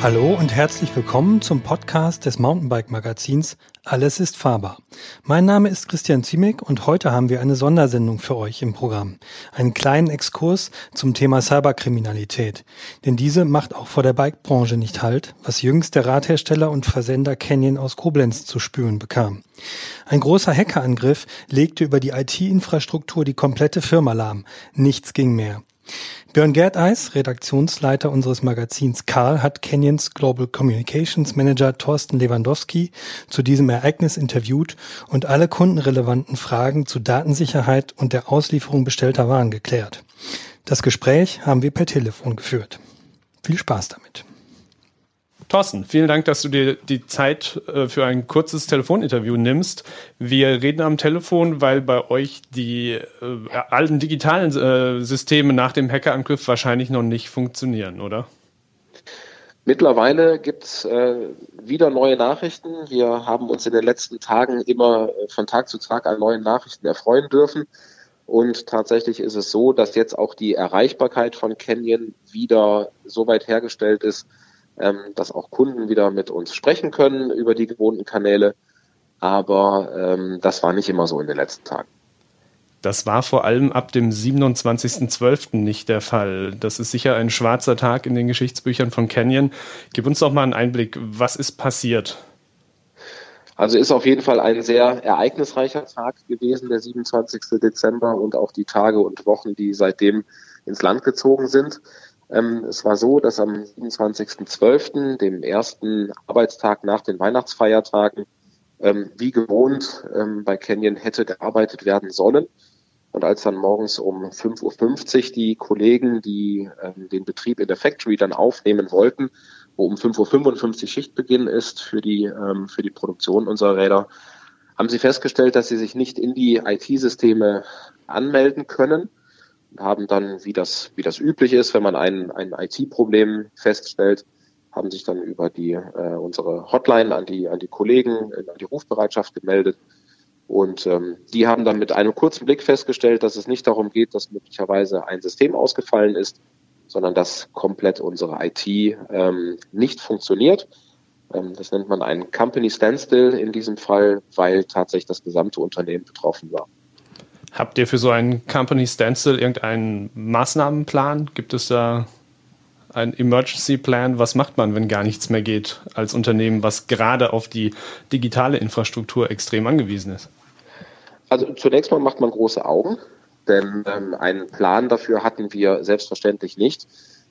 Hallo und herzlich willkommen zum Podcast des Mountainbike Magazins Alles ist fahrbar. Mein Name ist Christian Ziemek und heute haben wir eine Sondersendung für euch im Programm. Einen kleinen Exkurs zum Thema Cyberkriminalität. Denn diese macht auch vor der Bikebranche nicht Halt, was jüngst der Radhersteller und Versender Canyon aus Koblenz zu spüren bekam. Ein großer Hackerangriff legte über die IT-Infrastruktur die komplette Firma lahm. Nichts ging mehr. Björn Gerdeis, Redaktionsleiter unseres Magazins Karl, hat Canyons Global Communications Manager Thorsten Lewandowski zu diesem Ereignis interviewt und alle kundenrelevanten Fragen zu Datensicherheit und der Auslieferung bestellter Waren geklärt. Das Gespräch haben wir per Telefon geführt. Viel Spaß damit. Thorsten, vielen Dank, dass du dir die Zeit äh, für ein kurzes Telefoninterview nimmst. Wir reden am Telefon, weil bei euch die äh, alten digitalen äh, Systeme nach dem Hackerangriff wahrscheinlich noch nicht funktionieren, oder? Mittlerweile gibt es äh, wieder neue Nachrichten. Wir haben uns in den letzten Tagen immer äh, von Tag zu Tag an neuen Nachrichten erfreuen dürfen. Und tatsächlich ist es so, dass jetzt auch die Erreichbarkeit von Canyon wieder so weit hergestellt ist, ähm, dass auch Kunden wieder mit uns sprechen können über die gewohnten Kanäle. Aber ähm, das war nicht immer so in den letzten Tagen. Das war vor allem ab dem 27.12. nicht der Fall. Das ist sicher ein schwarzer Tag in den Geschichtsbüchern von Canyon. Gib uns doch mal einen Einblick. Was ist passiert? Also ist auf jeden Fall ein sehr ereignisreicher Tag gewesen, der 27. Dezember und auch die Tage und Wochen, die seitdem ins Land gezogen sind. Ähm, es war so, dass am 27.12., dem ersten Arbeitstag nach den Weihnachtsfeiertagen, ähm, wie gewohnt ähm, bei Canyon hätte gearbeitet werden sollen. Und als dann morgens um 5.50 Uhr die Kollegen, die ähm, den Betrieb in der Factory dann aufnehmen wollten, wo um 5.55 Uhr Schichtbeginn ist für die, ähm, für die Produktion unserer Räder, haben sie festgestellt, dass sie sich nicht in die IT-Systeme anmelden können haben dann, wie das, wie das üblich ist, wenn man ein, ein IT-Problem feststellt, haben sich dann über die äh, unsere Hotline an die an die Kollegen äh, an die Rufbereitschaft gemeldet und ähm, die haben dann mit einem kurzen Blick festgestellt, dass es nicht darum geht, dass möglicherweise ein System ausgefallen ist, sondern dass komplett unsere IT ähm, nicht funktioniert. Ähm, das nennt man einen Company Standstill in diesem Fall, weil tatsächlich das gesamte Unternehmen betroffen war. Habt ihr für so einen Company Standstill irgendeinen Maßnahmenplan? Gibt es da einen Emergency Plan? Was macht man, wenn gar nichts mehr geht als Unternehmen, was gerade auf die digitale Infrastruktur extrem angewiesen ist? Also zunächst mal macht man große Augen, denn ähm, einen Plan dafür hatten wir selbstverständlich nicht.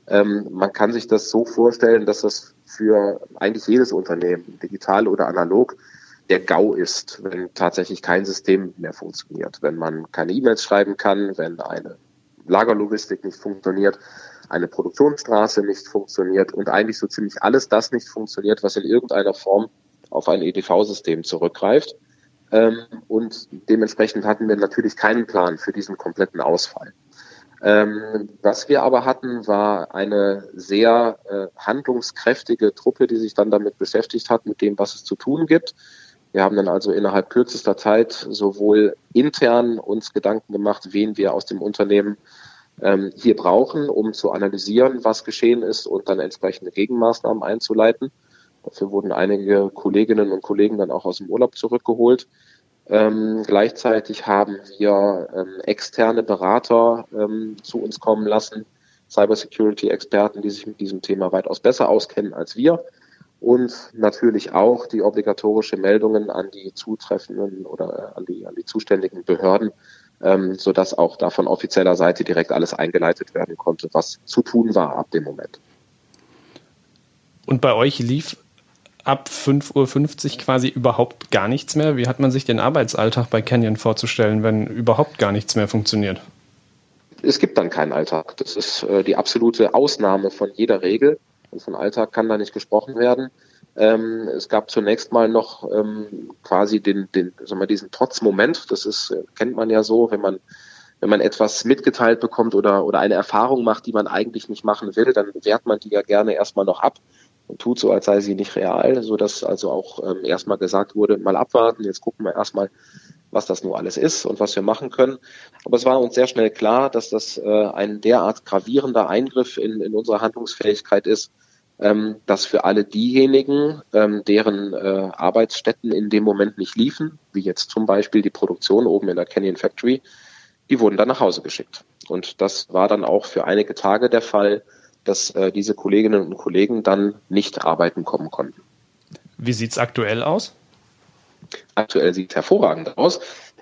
Ähm, man kann sich das so vorstellen, dass das für eigentlich jedes Unternehmen, digital oder analog, der GAU ist, wenn tatsächlich kein System mehr funktioniert, wenn man keine E-Mails schreiben kann, wenn eine Lagerlogistik nicht funktioniert, eine Produktionsstraße nicht funktioniert und eigentlich so ziemlich alles das nicht funktioniert, was in irgendeiner Form auf ein EDV-System zurückgreift. Ähm, und dementsprechend hatten wir natürlich keinen Plan für diesen kompletten Ausfall. Ähm, was wir aber hatten, war eine sehr äh, handlungskräftige Truppe, die sich dann damit beschäftigt hat, mit dem, was es zu tun gibt. Wir haben dann also innerhalb kürzester Zeit sowohl intern uns Gedanken gemacht, wen wir aus dem Unternehmen ähm, hier brauchen, um zu analysieren, was geschehen ist und dann entsprechende Gegenmaßnahmen einzuleiten. Dafür wurden einige Kolleginnen und Kollegen dann auch aus dem Urlaub zurückgeholt. Ähm, gleichzeitig haben wir ähm, externe Berater ähm, zu uns kommen lassen, Cybersecurity-Experten, die sich mit diesem Thema weitaus besser auskennen als wir und natürlich auch die obligatorische Meldungen an die zutreffenden oder äh, an die, an die zuständigen Behörden, ähm, sodass auch da von offizieller Seite direkt alles eingeleitet werden konnte, was zu tun war ab dem Moment. Und bei euch lief ab 5.50 Uhr quasi überhaupt gar nichts mehr. Wie hat man sich den Arbeitsalltag bei Canyon vorzustellen, wenn überhaupt gar nichts mehr funktioniert? Es gibt dann keinen Alltag. Das ist äh, die absolute Ausnahme von jeder Regel. Und von Alltag kann da nicht gesprochen werden. Ähm, es gab zunächst mal noch ähm, quasi den, den, sagen wir, diesen Trotzmoment. Das ist, äh, kennt man ja so, wenn man wenn man etwas mitgeteilt bekommt oder, oder eine Erfahrung macht, die man eigentlich nicht machen will, dann wehrt man die ja gerne erstmal noch ab und tut so, als sei sie nicht real, so dass also auch ähm, erstmal gesagt wurde, mal abwarten, jetzt gucken wir erstmal, was das nur alles ist und was wir machen können. Aber es war uns sehr schnell klar, dass das äh, ein derart gravierender Eingriff in, in unsere Handlungsfähigkeit ist, ähm, dass für alle diejenigen, ähm, deren äh, Arbeitsstätten in dem Moment nicht liefen, wie jetzt zum Beispiel die Produktion oben in der Canyon Factory, die wurden dann nach Hause geschickt. Und das war dann auch für einige Tage der Fall, dass äh, diese Kolleginnen und Kollegen dann nicht arbeiten kommen konnten. Wie sieht's aktuell aus? Aktuell sieht es hervorragend aus.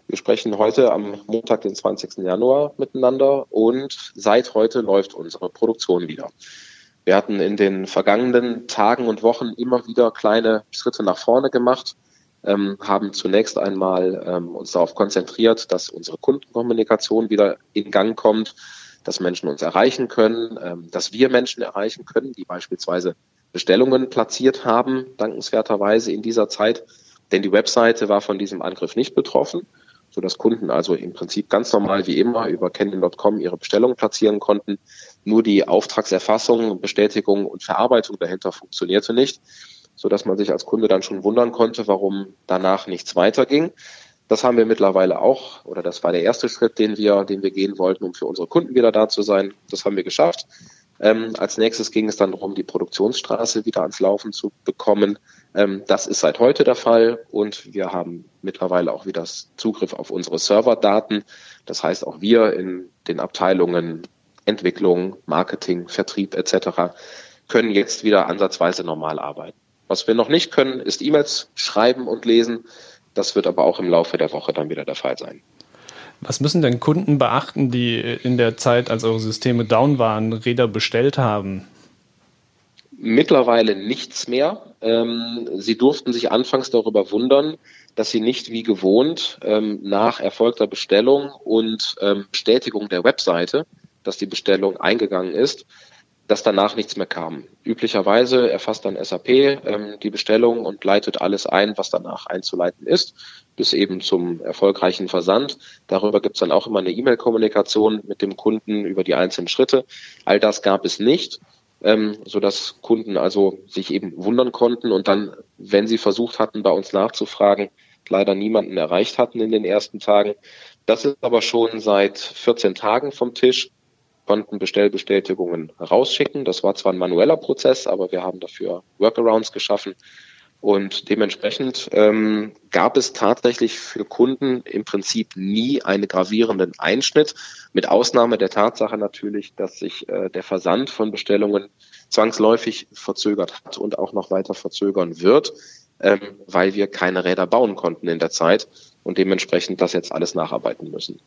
Wir sprechen heute am Montag, den 20. Januar miteinander und seit heute läuft unsere Produktion wieder. Wir hatten in den vergangenen Tagen und Wochen immer wieder kleine Schritte nach vorne gemacht, ähm, haben zunächst einmal ähm, uns darauf konzentriert, dass unsere Kundenkommunikation wieder in Gang kommt, dass Menschen uns erreichen können, ähm, dass wir Menschen erreichen können, die beispielsweise Bestellungen platziert haben, dankenswerterweise in dieser Zeit. Denn die Webseite war von diesem Angriff nicht betroffen, sodass Kunden also im Prinzip ganz normal wie immer über Canyon.com ihre Bestellungen platzieren konnten. Nur die Auftragserfassung, Bestätigung und Verarbeitung dahinter funktionierte nicht, sodass man sich als Kunde dann schon wundern konnte, warum danach nichts weiterging. Das haben wir mittlerweile auch, oder das war der erste Schritt, den wir, den wir gehen wollten, um für unsere Kunden wieder da zu sein. Das haben wir geschafft. Ähm, als nächstes ging es dann darum, die Produktionsstraße wieder ans Laufen zu bekommen. Ähm, das ist seit heute der Fall und wir haben mittlerweile auch wieder Zugriff auf unsere Serverdaten. Das heißt, auch wir in den Abteilungen Entwicklung, Marketing, Vertrieb etc. können jetzt wieder ansatzweise normal arbeiten. Was wir noch nicht können, ist E-Mails schreiben und lesen. Das wird aber auch im Laufe der Woche dann wieder der Fall sein. Was müssen denn Kunden beachten, die in der Zeit, als eure Systeme down waren, Räder bestellt haben? Mittlerweile nichts mehr. Ähm, sie durften sich anfangs darüber wundern, dass sie nicht wie gewohnt ähm, nach erfolgter Bestellung und ähm, Bestätigung der Webseite, dass die Bestellung eingegangen ist, dass danach nichts mehr kam. Üblicherweise erfasst dann SAP ähm, die Bestellung und leitet alles ein, was danach einzuleiten ist, bis eben zum erfolgreichen Versand. Darüber gibt es dann auch immer eine E-Mail-Kommunikation mit dem Kunden über die einzelnen Schritte. All das gab es nicht, ähm, so dass Kunden also sich eben wundern konnten und dann, wenn sie versucht hatten, bei uns nachzufragen, leider niemanden erreicht hatten in den ersten Tagen. Das ist aber schon seit 14 Tagen vom Tisch konnten Bestellbestätigungen rausschicken. Das war zwar ein manueller Prozess, aber wir haben dafür Workarounds geschaffen. Und dementsprechend ähm, gab es tatsächlich für Kunden im Prinzip nie einen gravierenden Einschnitt, mit Ausnahme der Tatsache natürlich, dass sich äh, der Versand von Bestellungen zwangsläufig verzögert hat und auch noch weiter verzögern wird, ähm, weil wir keine Räder bauen konnten in der Zeit und dementsprechend das jetzt alles nacharbeiten müssen.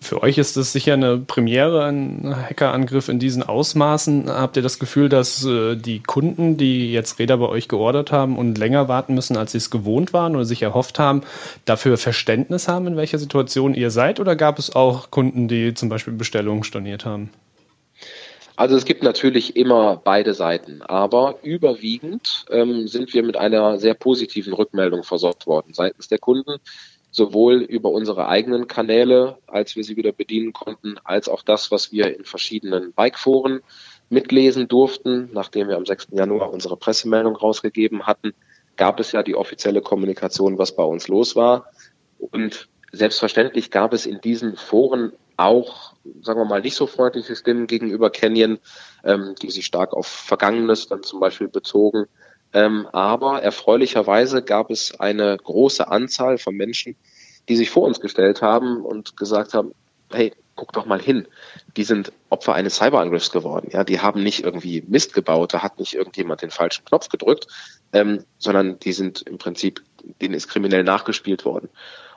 Für euch ist es sicher eine Premiere, ein Hackerangriff in diesen Ausmaßen. Habt ihr das Gefühl, dass äh, die Kunden, die jetzt Räder bei euch geordert haben und länger warten müssen, als sie es gewohnt waren oder sich erhofft haben, dafür Verständnis haben, in welcher Situation ihr seid? Oder gab es auch Kunden, die zum Beispiel Bestellungen storniert haben? Also es gibt natürlich immer beide Seiten, aber überwiegend ähm, sind wir mit einer sehr positiven Rückmeldung versorgt worden seitens der Kunden sowohl über unsere eigenen Kanäle, als wir sie wieder bedienen konnten, als auch das, was wir in verschiedenen Bikeforen mitlesen durften. Nachdem wir am 6. Januar unsere Pressemeldung rausgegeben hatten, gab es ja die offizielle Kommunikation, was bei uns los war. Und selbstverständlich gab es in diesen Foren auch, sagen wir mal, nicht so freundliche Stimmen gegenüber Canyon, ähm, die sich stark auf Vergangenes dann zum Beispiel bezogen. Ähm, aber erfreulicherweise gab es eine große Anzahl von Menschen, die sich vor uns gestellt haben und gesagt haben, hey, guck doch mal hin. Die sind Opfer eines Cyberangriffs geworden. Ja, die haben nicht irgendwie Mist gebaut, da hat nicht irgendjemand den falschen Knopf gedrückt, ähm, sondern die sind im Prinzip, denen ist kriminell nachgespielt worden.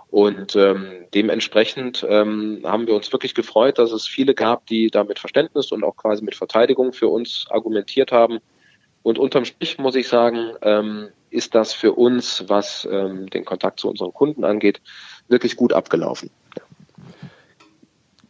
Und ähm, dementsprechend ähm, haben wir uns wirklich gefreut, dass es viele gab, die da mit Verständnis und auch quasi mit Verteidigung für uns argumentiert haben und unterm Strich muss ich sagen, ähm, ist das für uns, was ähm, den Kontakt zu unseren Kunden angeht, wirklich gut abgelaufen.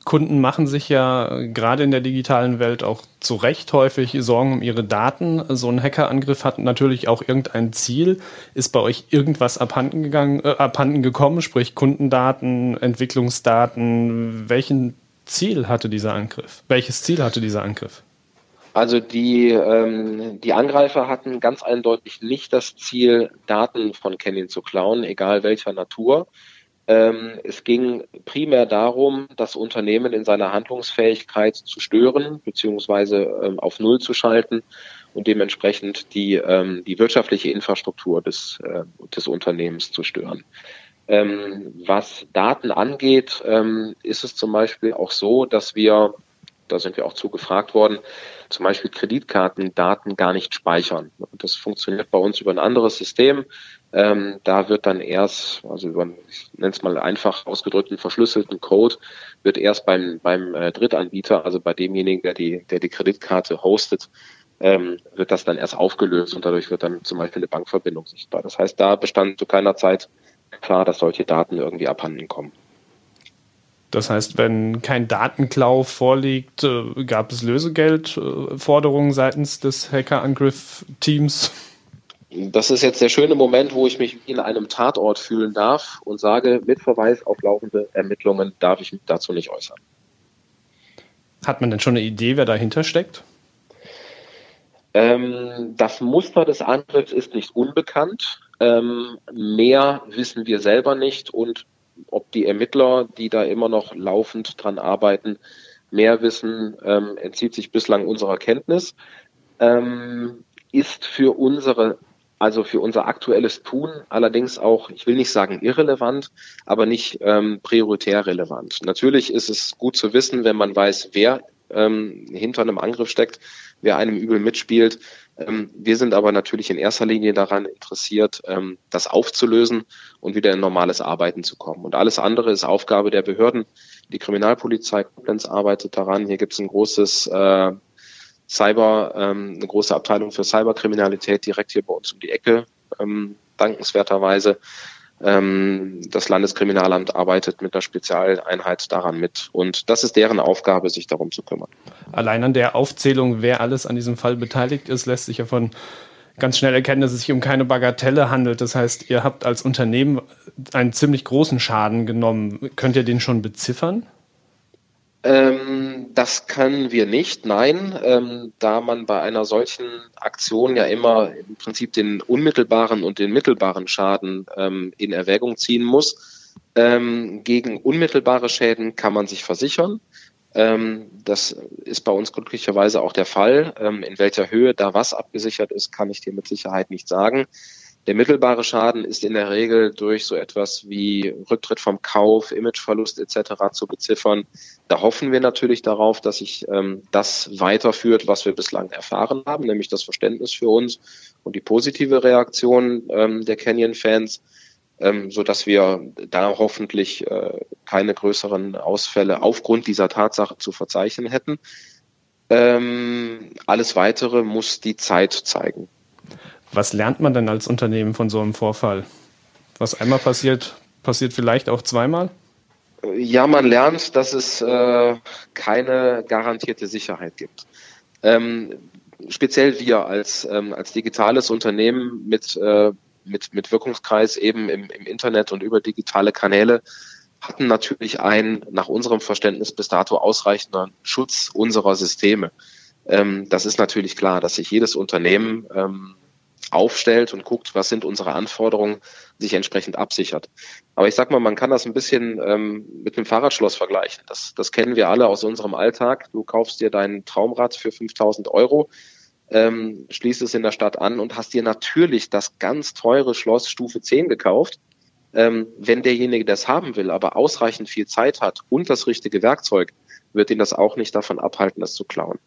Kunden machen sich ja gerade in der digitalen Welt auch zu Recht häufig Sorgen um ihre Daten. So ein Hackerangriff hat natürlich auch irgendein Ziel. Ist bei euch irgendwas abhanden gegangen, äh, abhanden gekommen, sprich Kundendaten, Entwicklungsdaten? Welchen Ziel hatte dieser Angriff? Welches Ziel hatte dieser Angriff? Also die, ähm, die Angreifer hatten ganz eindeutig nicht das Ziel, Daten von Canyon zu klauen, egal welcher Natur. Ähm, es ging primär darum, das Unternehmen in seiner Handlungsfähigkeit zu stören beziehungsweise ähm, auf Null zu schalten und dementsprechend die, ähm, die wirtschaftliche Infrastruktur des, äh, des Unternehmens zu stören. Ähm, was Daten angeht, ähm, ist es zum Beispiel auch so, dass wir, da sind wir auch zugefragt worden, zum Beispiel Kreditkartendaten gar nicht speichern. Das funktioniert bei uns über ein anderes System. Ähm, da wird dann erst, also über, ich nenne es mal einfach ausgedrückten verschlüsselten Code, wird erst beim, beim äh, Drittanbieter, also bei demjenigen, der die, der die Kreditkarte hostet, ähm, wird das dann erst aufgelöst und dadurch wird dann zum Beispiel eine Bankverbindung sichtbar. Das heißt, da bestand zu keiner Zeit klar, dass solche Daten irgendwie abhanden kommen. Das heißt, wenn kein Datenklau vorliegt, äh, gab es Lösegeldforderungen seitens des Hackerangriff-Teams? Das ist jetzt der schöne Moment, wo ich mich in einem Tatort fühlen darf und sage, mit Verweis auf laufende Ermittlungen darf ich mich dazu nicht äußern. Hat man denn schon eine Idee, wer dahinter steckt? Ähm, das Muster des Angriffs ist nicht unbekannt. Ähm, mehr wissen wir selber nicht und ob die Ermittler, die da immer noch laufend dran arbeiten, mehr wissen, ähm, entzieht sich bislang unserer Kenntnis. Ähm, ist für unsere also für unser aktuelles Tun allerdings auch, ich will nicht sagen irrelevant, aber nicht ähm, prioritär relevant. Natürlich ist es gut zu wissen, wenn man weiß, wer ähm, hinter einem Angriff steckt, wer einem übel mitspielt. Ähm, wir sind aber natürlich in erster Linie daran interessiert, ähm, das aufzulösen und wieder in normales Arbeiten zu kommen. Und alles andere ist Aufgabe der Behörden. Die Kriminalpolizei Koblenz arbeitet daran. Hier gibt es ein großes äh, Cyber, ähm, eine große Abteilung für Cyberkriminalität direkt hier bei uns um die Ecke, dankenswerterweise. Ähm, das Landeskriminalamt arbeitet mit einer Spezialeinheit daran mit. Und das ist deren Aufgabe, sich darum zu kümmern. Allein an der Aufzählung, wer alles an diesem Fall beteiligt ist, lässt sich ja von ganz schnell erkennen, dass es sich um keine Bagatelle handelt. Das heißt, ihr habt als Unternehmen einen ziemlich großen Schaden genommen. Könnt ihr den schon beziffern? Ähm, das können wir nicht, nein, ähm, da man bei einer solchen Aktion ja immer im Prinzip den unmittelbaren und den mittelbaren Schaden ähm, in Erwägung ziehen muss. Ähm, gegen unmittelbare Schäden kann man sich versichern. Ähm, das ist bei uns glücklicherweise auch der Fall. Ähm, in welcher Höhe da was abgesichert ist, kann ich dir mit Sicherheit nicht sagen. Der mittelbare Schaden ist in der Regel durch so etwas wie Rücktritt vom Kauf, Imageverlust etc. zu beziffern. Da hoffen wir natürlich darauf, dass sich ähm, das weiterführt, was wir bislang erfahren haben, nämlich das Verständnis für uns und die positive Reaktion ähm, der Canyon-Fans, ähm, so dass wir da hoffentlich äh, keine größeren Ausfälle aufgrund dieser Tatsache zu verzeichnen hätten. Ähm, alles Weitere muss die Zeit zeigen. Was lernt man denn als Unternehmen von so einem Vorfall? Was einmal passiert, passiert vielleicht auch zweimal? Ja, man lernt, dass es äh, keine garantierte Sicherheit gibt. Ähm, speziell wir als, ähm, als digitales Unternehmen mit, äh, mit, mit Wirkungskreis eben im, im Internet und über digitale Kanäle hatten natürlich einen nach unserem Verständnis bis dato ausreichenden Schutz unserer Systeme. Ähm, das ist natürlich klar, dass sich jedes Unternehmen ähm, aufstellt und guckt, was sind unsere Anforderungen, sich entsprechend absichert. Aber ich sag mal, man kann das ein bisschen ähm, mit einem Fahrradschloss vergleichen. Das, das kennen wir alle aus unserem Alltag. Du kaufst dir dein Traumrad für 5000 Euro, ähm, schließt es in der Stadt an und hast dir natürlich das ganz teure Schloss Stufe 10 gekauft. Ähm, wenn derjenige das haben will, aber ausreichend viel Zeit hat und das richtige Werkzeug, wird ihn das auch nicht davon abhalten, das zu klauen.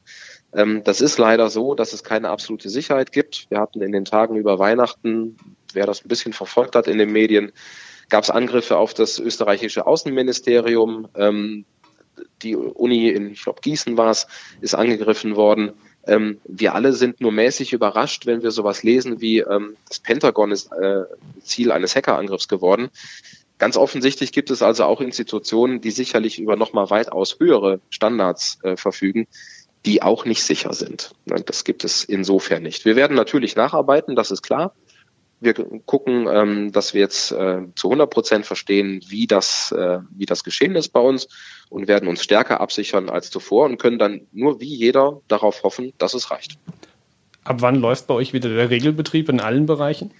Ähm, das ist leider so, dass es keine absolute Sicherheit gibt. Wir hatten in den Tagen über Weihnachten, wer das ein bisschen verfolgt hat in den Medien, gab es Angriffe auf das österreichische Außenministerium. Ähm, die Uni in, ich glaube, Gießen war es, ist angegriffen worden. Ähm, wir alle sind nur mäßig überrascht, wenn wir sowas lesen wie das Pentagon ist äh, Ziel eines Hackerangriffs geworden. Ganz offensichtlich gibt es also auch Institutionen, die sicherlich über nochmal weitaus höhere Standards äh, verfügen, die auch nicht sicher sind. Das gibt es insofern nicht. Wir werden natürlich nacharbeiten, das ist klar. Wir gucken, ähm, dass wir jetzt äh, zu 100 Prozent verstehen, wie das, äh, wie das geschehen ist bei uns und werden uns stärker absichern als zuvor und können dann nur wie jeder darauf hoffen, dass es reicht. Ab wann läuft bei euch wieder der Regelbetrieb in allen Bereichen?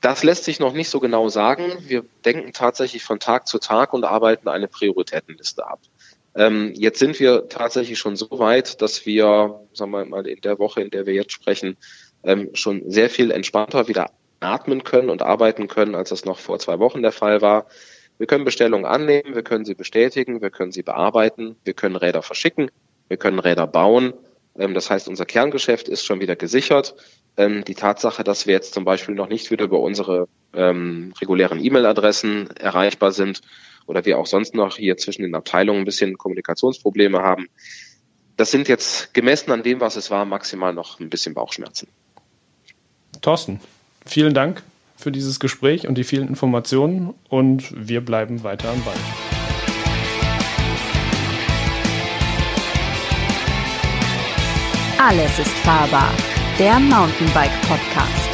Das lässt sich noch nicht so genau sagen. Wir denken tatsächlich von Tag zu Tag und arbeiten eine Prioritätenliste ab. Ähm, jetzt sind wir tatsächlich schon so weit, dass wir, sagen wir mal, in der Woche, in der wir jetzt sprechen, ähm, schon sehr viel entspannter wieder atmen können und arbeiten können, als das noch vor zwei Wochen der Fall war. Wir können Bestellungen annehmen, wir können sie bestätigen, wir können sie bearbeiten, wir können Räder verschicken, wir können Räder bauen. Ähm, das heißt, unser Kerngeschäft ist schon wieder gesichert. Ähm, die Tatsache, dass wir jetzt zum Beispiel noch nicht wieder über unsere ähm, regulären E-Mail-Adressen erreichbar sind oder wir auch sonst noch hier zwischen den Abteilungen ein bisschen Kommunikationsprobleme haben, das sind jetzt gemessen an dem, was es war, maximal noch ein bisschen Bauchschmerzen. Thorsten, vielen Dank für dieses Gespräch und die vielen Informationen und wir bleiben weiter am Ball. Alles ist fahrbar. Der Mountainbike Podcast.